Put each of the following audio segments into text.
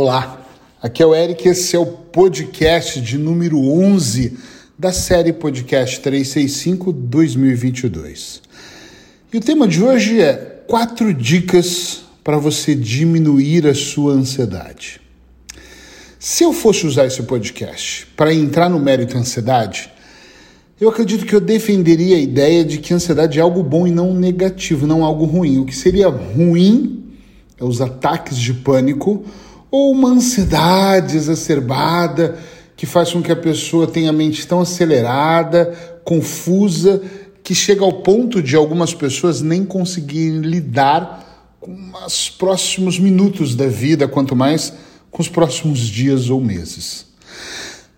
Olá, aqui é o Eric, esse é o podcast de número 11 da série Podcast 365 2022. E o tema de hoje é quatro dicas para você diminuir a sua ansiedade. Se eu fosse usar esse podcast para entrar no mérito ansiedade, eu acredito que eu defenderia a ideia de que ansiedade é algo bom e não negativo, não algo ruim. O que seria ruim é os ataques de pânico ou uma ansiedade exacerbada que faz com que a pessoa tenha a mente tão acelerada, confusa, que chega ao ponto de algumas pessoas nem conseguirem lidar com os próximos minutos da vida, quanto mais com os próximos dias ou meses.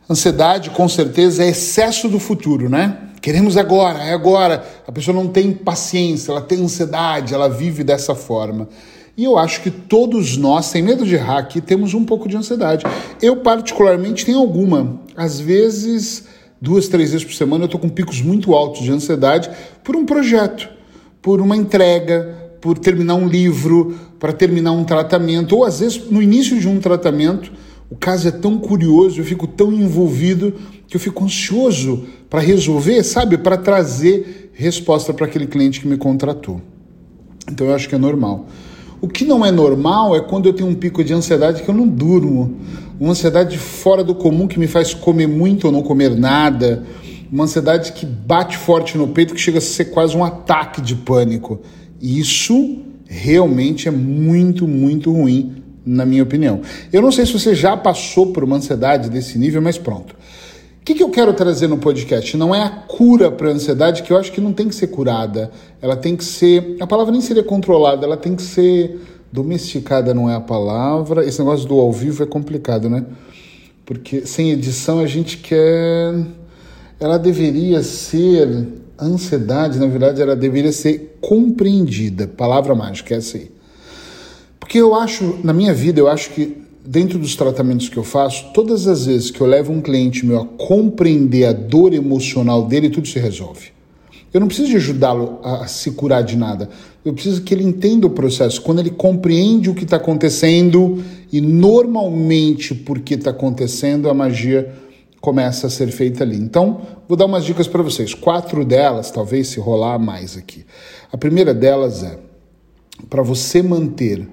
Ansiedade, com certeza, é excesso do futuro, né? Queremos agora, é agora. A pessoa não tem paciência, ela tem ansiedade, ela vive dessa forma. E eu acho que todos nós, sem medo de errar aqui, temos um pouco de ansiedade. Eu, particularmente, tenho alguma. Às vezes, duas, três vezes por semana, eu estou com picos muito altos de ansiedade por um projeto, por uma entrega, por terminar um livro, para terminar um tratamento, ou às vezes no início de um tratamento. O caso é tão curioso, eu fico tão envolvido que eu fico ansioso para resolver, sabe? Para trazer resposta para aquele cliente que me contratou. Então eu acho que é normal. O que não é normal é quando eu tenho um pico de ansiedade que eu não durmo, uma ansiedade fora do comum que me faz comer muito ou não comer nada, uma ansiedade que bate forte no peito que chega a ser quase um ataque de pânico. Isso realmente é muito, muito ruim, na minha opinião. Eu não sei se você já passou por uma ansiedade desse nível, mas pronto. Que, que, eu quero trazer no podcast? Não é a cura para a ansiedade, que eu acho que não tem que ser curada. Ela tem que ser. A palavra nem seria controlada, ela tem que ser domesticada, não é a palavra. Esse negócio do ao vivo é complicado, né? Porque sem edição a gente quer. Ela deveria ser. A ansiedade, na verdade, ela deveria ser compreendida. Palavra mágica, é essa aí. Porque eu acho, na minha vida, eu acho que dentro dos tratamentos que eu faço, todas as vezes que eu levo um cliente meu a compreender a dor emocional dele, tudo se resolve. Eu não preciso ajudá-lo a se curar de nada. Eu preciso que ele entenda o processo. Quando ele compreende o que está acontecendo e normalmente por que está acontecendo, a magia começa a ser feita ali. Então, vou dar umas dicas para vocês. Quatro delas, talvez se rolar mais aqui. A primeira delas é para você manter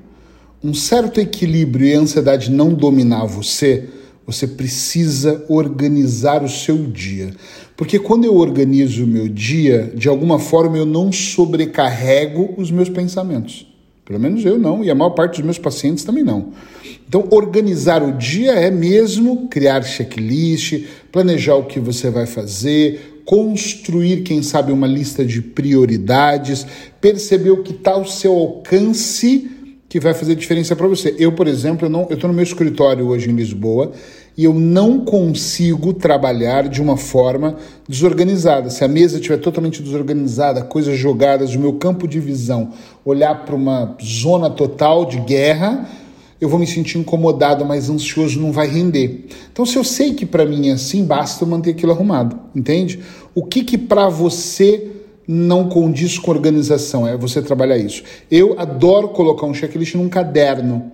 um certo equilíbrio e a ansiedade não dominar você, você precisa organizar o seu dia. Porque quando eu organizo o meu dia, de alguma forma eu não sobrecarrego os meus pensamentos. Pelo menos eu não, e a maior parte dos meus pacientes também não. Então, organizar o dia é mesmo criar checklist, planejar o que você vai fazer, construir, quem sabe, uma lista de prioridades, perceber o que está ao seu alcance que vai fazer diferença para você. Eu, por exemplo, eu estou no meu escritório hoje em Lisboa e eu não consigo trabalhar de uma forma desorganizada. Se a mesa estiver totalmente desorganizada, coisas jogadas, o meu campo de visão olhar para uma zona total de guerra, eu vou me sentir incomodado, mais ansioso, não vai render. Então, se eu sei que para mim é assim, basta eu manter aquilo arrumado, entende? O que que para você não condiz com organização, é você trabalhar isso. Eu adoro colocar um checklist num caderno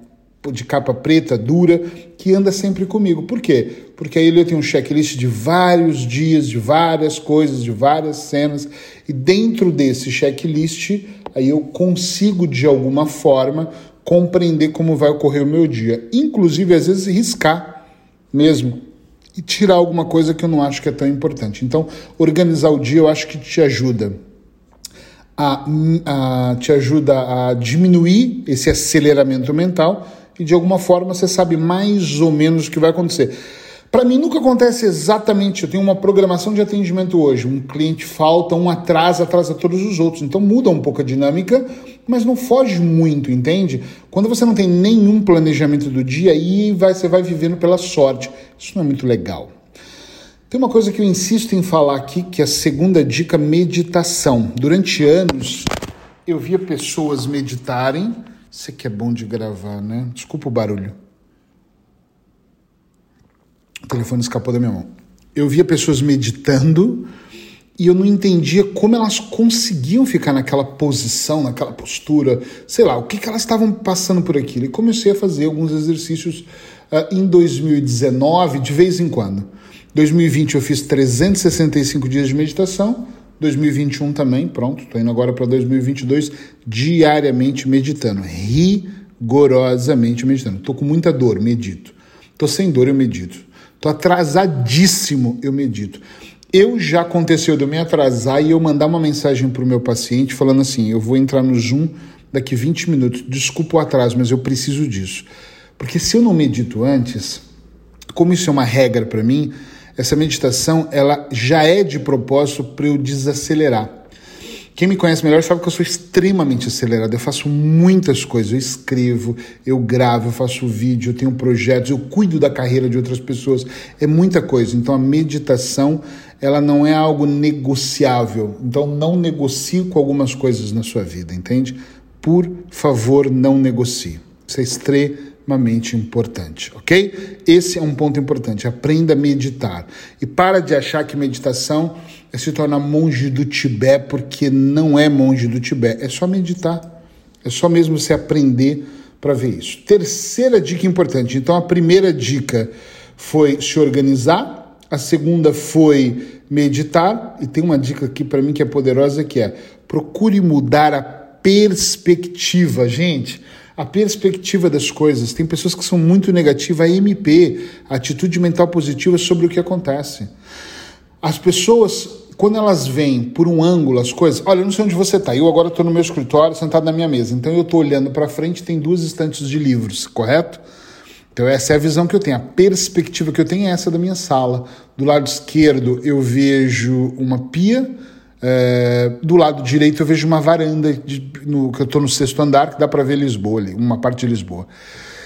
de capa preta, dura, que anda sempre comigo. Por quê? Porque aí eu tenho um checklist de vários dias, de várias coisas, de várias cenas, e dentro desse checklist, aí eu consigo de alguma forma compreender como vai ocorrer o meu dia, inclusive às vezes riscar mesmo e tirar alguma coisa que eu não acho que é tão importante. Então, organizar o dia eu acho que te ajuda a, a te ajuda a diminuir esse aceleramento mental e de alguma forma você sabe mais ou menos o que vai acontecer. Para mim nunca acontece exatamente, eu tenho uma programação de atendimento hoje, um cliente falta, um atrasa, atrasa todos os outros. Então muda um pouco a dinâmica, mas não foge muito, entende? Quando você não tem nenhum planejamento do dia, aí vai, você vai vivendo pela sorte. Isso não é muito legal. Tem uma coisa que eu insisto em falar aqui, que é a segunda dica, meditação. Durante anos eu via pessoas meditarem. Isso aqui é bom de gravar, né? Desculpa o barulho. O telefone escapou da minha mão. Eu via pessoas meditando e eu não entendia como elas conseguiam ficar naquela posição, naquela postura, sei lá, o que, que elas estavam passando por aquilo. E comecei a fazer alguns exercícios uh, em 2019, de vez em quando. 2020 eu fiz 365 dias de meditação, 2021 também, pronto, estou indo agora para 2022, diariamente meditando, rigorosamente meditando. Estou com muita dor, medito. Estou sem dor, eu medito. Estou atrasadíssimo, eu medito. Eu já aconteceu de eu me atrasar e eu mandar uma mensagem para o meu paciente falando assim: eu vou entrar no Zoom daqui 20 minutos. Desculpa o atraso, mas eu preciso disso. Porque se eu não medito antes, como isso é uma regra para mim, essa meditação ela já é de propósito para eu desacelerar. Quem me conhece melhor sabe que eu sou extremamente acelerado. Eu faço muitas coisas. Eu escrevo, eu gravo, eu faço vídeo, eu tenho projetos, eu cuido da carreira de outras pessoas. É muita coisa. Então a meditação, ela não é algo negociável. Então não negocie com algumas coisas na sua vida, entende? Por favor, não negocie. Isso é extremamente importante, ok? Esse é um ponto importante. Aprenda a meditar. E para de achar que meditação é se tornar monge do Tibete, porque não é monge do Tibete, é só meditar. É só mesmo você aprender para ver isso. Terceira dica importante. Então, a primeira dica foi se organizar, a segunda foi meditar, e tem uma dica aqui para mim que é poderosa que é: procure mudar a perspectiva, gente. A perspectiva das coisas. Tem pessoas que são muito negativas, a MP, a atitude mental positiva sobre o que acontece. As pessoas quando elas veem por um ângulo as coisas, olha, eu não sei onde você está, eu agora estou no meu escritório, sentado na minha mesa, então eu estou olhando para frente, tem duas estantes de livros, correto? Então essa é a visão que eu tenho, a perspectiva que eu tenho é essa da minha sala. Do lado esquerdo eu vejo uma pia, é, do lado direito eu vejo uma varanda, de, no, que eu estou no sexto andar, que dá para ver Lisboa ali, uma parte de Lisboa.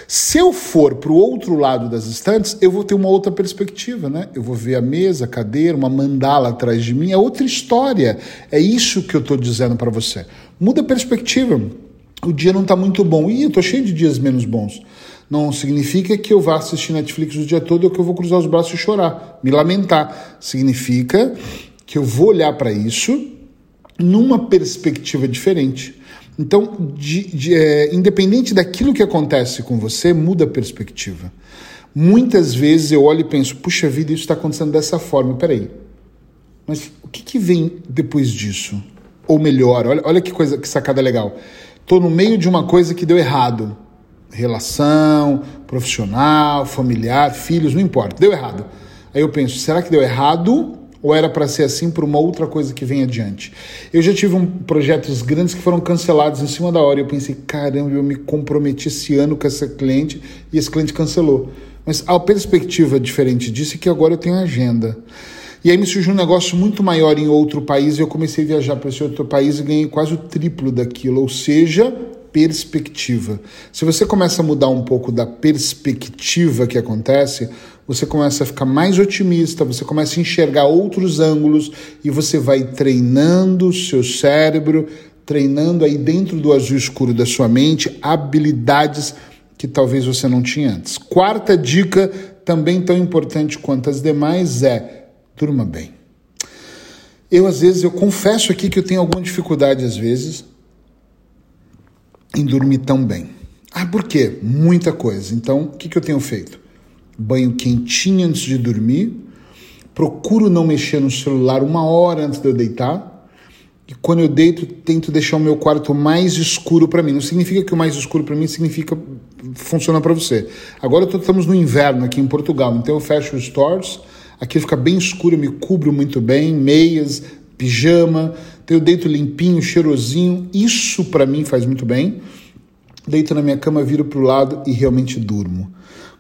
Se eu for para o outro lado das estantes, eu vou ter uma outra perspectiva, né? Eu vou ver a mesa, a cadeira, uma mandala atrás de mim, é outra história. É isso que eu estou dizendo para você. Muda a perspectiva. O dia não está muito bom. Ih, eu estou cheio de dias menos bons. Não significa que eu vá assistir Netflix o dia todo ou que eu vou cruzar os braços e chorar, me lamentar. Significa que eu vou olhar para isso numa perspectiva diferente. Então, de, de, é, independente daquilo que acontece com você, muda a perspectiva. Muitas vezes eu olho e penso, puxa vida, isso está acontecendo dessa forma. Peraí, mas o que, que vem depois disso? Ou melhor, olha, olha que coisa, que sacada legal. Estou no meio de uma coisa que deu errado. Relação, profissional, familiar, filhos, não importa, deu errado. Aí eu penso, será que deu errado ou era para ser assim por uma outra coisa que vem adiante? Eu já tive um, projetos grandes que foram cancelados em cima da hora. E eu pensei, caramba, eu me comprometi esse ano com essa cliente e esse cliente cancelou. Mas a perspectiva diferente disso é que agora eu tenho agenda. E aí me surgiu um negócio muito maior em outro país e eu comecei a viajar para esse outro país e ganhei quase o triplo daquilo. Ou seja, perspectiva. Se você começa a mudar um pouco da perspectiva que acontece, você começa a ficar mais otimista, você começa a enxergar outros ângulos e você vai treinando o seu cérebro, treinando aí dentro do azul escuro da sua mente habilidades que talvez você não tinha antes. Quarta dica, também tão importante quanto as demais, é durma bem. Eu às vezes eu confesso aqui que eu tenho alguma dificuldade às vezes em dormir tão bem. Ah, por quê? Muita coisa. Então, o que, que eu tenho feito? Banho quentinho antes de dormir, procuro não mexer no celular uma hora antes de eu deitar. E quando eu deito, tento deixar o meu quarto mais escuro para mim. Não significa que o mais escuro para mim significa funciona para você. Agora tô, estamos no inverno aqui em Portugal, então eu fecho os stores, aqui fica bem escuro, eu me cubro muito bem, meias, pijama, então eu deito limpinho, cheirosinho, isso para mim faz muito bem. Deito na minha cama, viro para o lado e realmente durmo.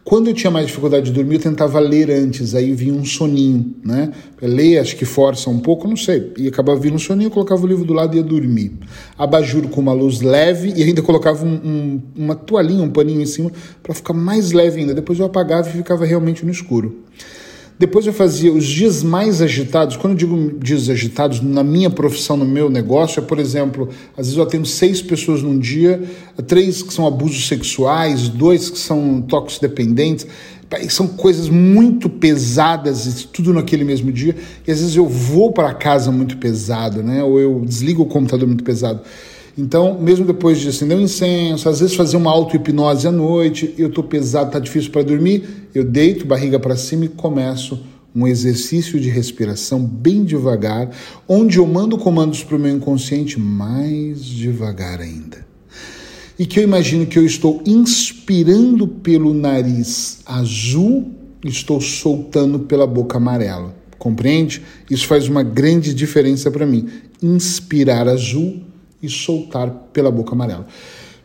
Quando eu tinha mais dificuldade de dormir, eu tentava ler antes, aí vinha um soninho, né? Ler, acho que força um pouco, não sei. E acabava vindo um soninho, eu colocava o livro do lado e ia dormir. Abajur com uma luz leve e ainda colocava um, um, uma toalhinha, um paninho em cima para ficar mais leve ainda. Depois eu apagava e ficava realmente no escuro. Depois eu fazia os dias mais agitados. Quando eu digo dias agitados, na minha profissão, no meu negócio, é, por exemplo, às vezes eu atendo seis pessoas num dia, três que são abusos sexuais, dois que são tóxicos dependentes. são coisas muito pesadas, tudo naquele mesmo dia, e às vezes eu vou para casa muito pesado, né? Ou eu desligo o computador muito pesado. Então, mesmo depois de acender um incenso, às vezes fazer uma auto-hipnose à noite, eu estou pesado, está difícil para dormir, eu deito barriga para cima e começo um exercício de respiração bem devagar, onde eu mando comandos para o meu inconsciente mais devagar ainda. E que eu imagino que eu estou inspirando pelo nariz azul, estou soltando pela boca amarela. Compreende? Isso faz uma grande diferença para mim. Inspirar azul e soltar pela boca amarela.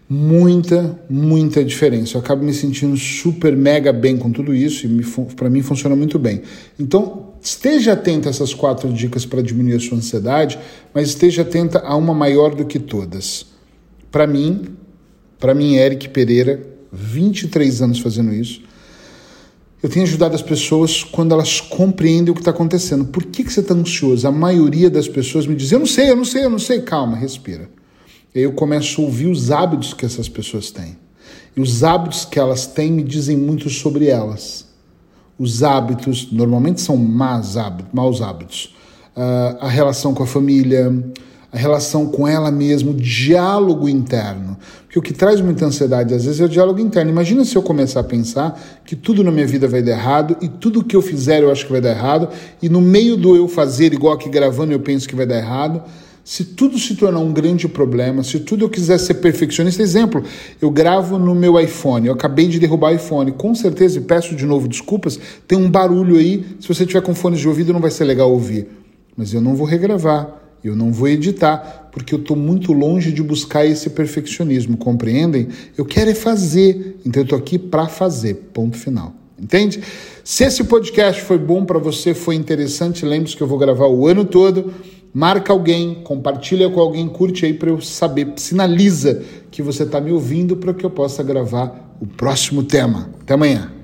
Muita, muita diferença. Eu acabo me sentindo super, mega bem com tudo isso e para mim funciona muito bem. Então, esteja atento a essas quatro dicas para diminuir a sua ansiedade, mas esteja atenta a uma maior do que todas. Para mim, para mim, Eric Pereira, 23 anos fazendo isso, eu tenho ajudado as pessoas quando elas compreendem o que está acontecendo. Por que, que você está ansioso? A maioria das pessoas me diz: Eu não sei, eu não sei, eu não sei. Calma, respira. E aí eu começo a ouvir os hábitos que essas pessoas têm. E os hábitos que elas têm me dizem muito sobre elas. Os hábitos, normalmente são maus hábitos. Maus hábitos. Uh, a relação com a família, a relação com ela mesma, o diálogo interno. Porque o que traz muita ansiedade às vezes é o diálogo interno. Imagina se eu começar a pensar que tudo na minha vida vai dar errado e tudo que eu fizer eu acho que vai dar errado, e no meio do eu fazer, igual aqui gravando, eu penso que vai dar errado. Se tudo se tornar um grande problema, se tudo eu quiser ser perfeccionista, exemplo, eu gravo no meu iPhone, eu acabei de derrubar o iPhone, com certeza, e peço de novo desculpas, tem um barulho aí, se você tiver com fones de ouvido não vai ser legal ouvir. Mas eu não vou regravar eu não vou editar, porque eu estou muito longe de buscar esse perfeccionismo, compreendem? Eu quero é fazer, então eu estou aqui para fazer, ponto final. Entende? Se esse podcast foi bom para você, foi interessante, lembre-se que eu vou gravar o ano todo. Marca alguém, compartilha com alguém, curte aí para eu saber, sinaliza que você está me ouvindo para que eu possa gravar o próximo tema. Até amanhã.